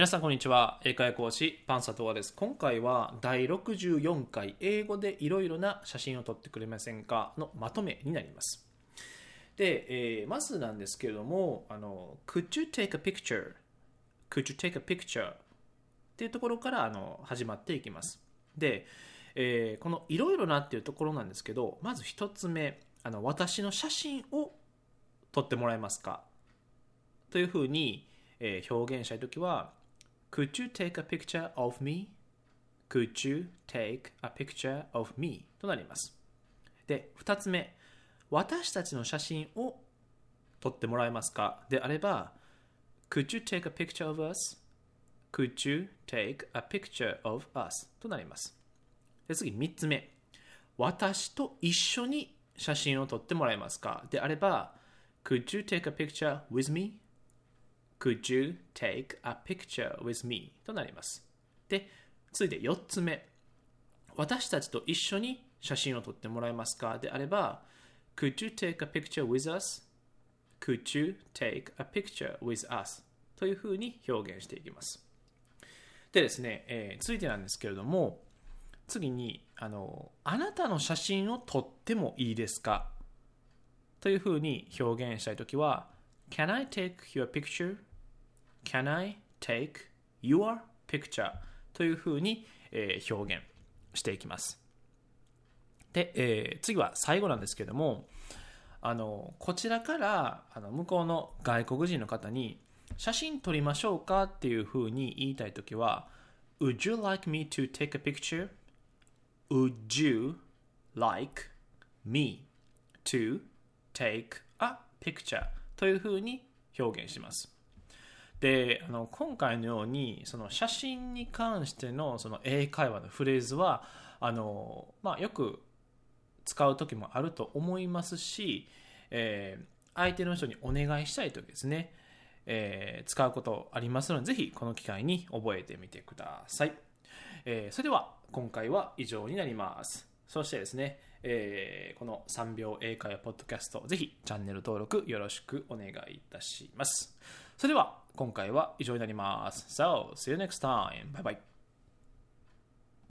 皆さんこんにちは。英会話講師パンサトワです。今回は第64回英語でいろいろな写真を撮ってくれませんか？のまとめになります。で、えー、まずなんですけれどもあの Could you take a picture? Could you take a picture? っていうところからあの始まっていきます。で、えー、このいろいろなっていうところなんですけどまず一つ目あの私の写真を撮ってもらえますか？というふうに、えー、表現したいときは Could you take a picture of me? Could you take a picture of me? となります。で、2つ目、私たちの写真を撮ってもらえますかであれば、Could you take a picture of us? Could you take a picture of us? となります。で次、3つ目、私と一緒に写真を撮ってもらえますかであれば、Could you take a picture with me? Could you take a picture with me? となります。で、続いて4つ目。私たちと一緒に写真を撮ってもらえますか？であれば、Could you take a picture with us? Could you take a picture with us? というふうに表現していきます。でですね、えー、続いてなんですけれども、次にあの、あなたの写真を撮ってもいいですか？というふうに表現したいときは、Can I take your picture? Can I take your picture? というふうに、えー、表現していきます。で、えー、次は最後なんですけども、あのこちらからあの向こうの外国人の方に写真撮りましょうかっていうふうに言いたいときは Would you like me to take a picture? Would you like me to take a picture? というふうに表現します。であの今回のようにその写真に関してのその英会話のフレーズはあの、まあ、よく使う時もあると思いますし、えー、相手の人にお願いしたい時ですね、えー、使うことありますのでぜひこの機会に覚えてみてください、えー、それでは今回は以上になります。そしてですね、えー、この3秒英会話ポッドキャストぜひチャンネル登録よろしくお願いいたします。それでは今回は以上になります。So, see you next time. Bye bye.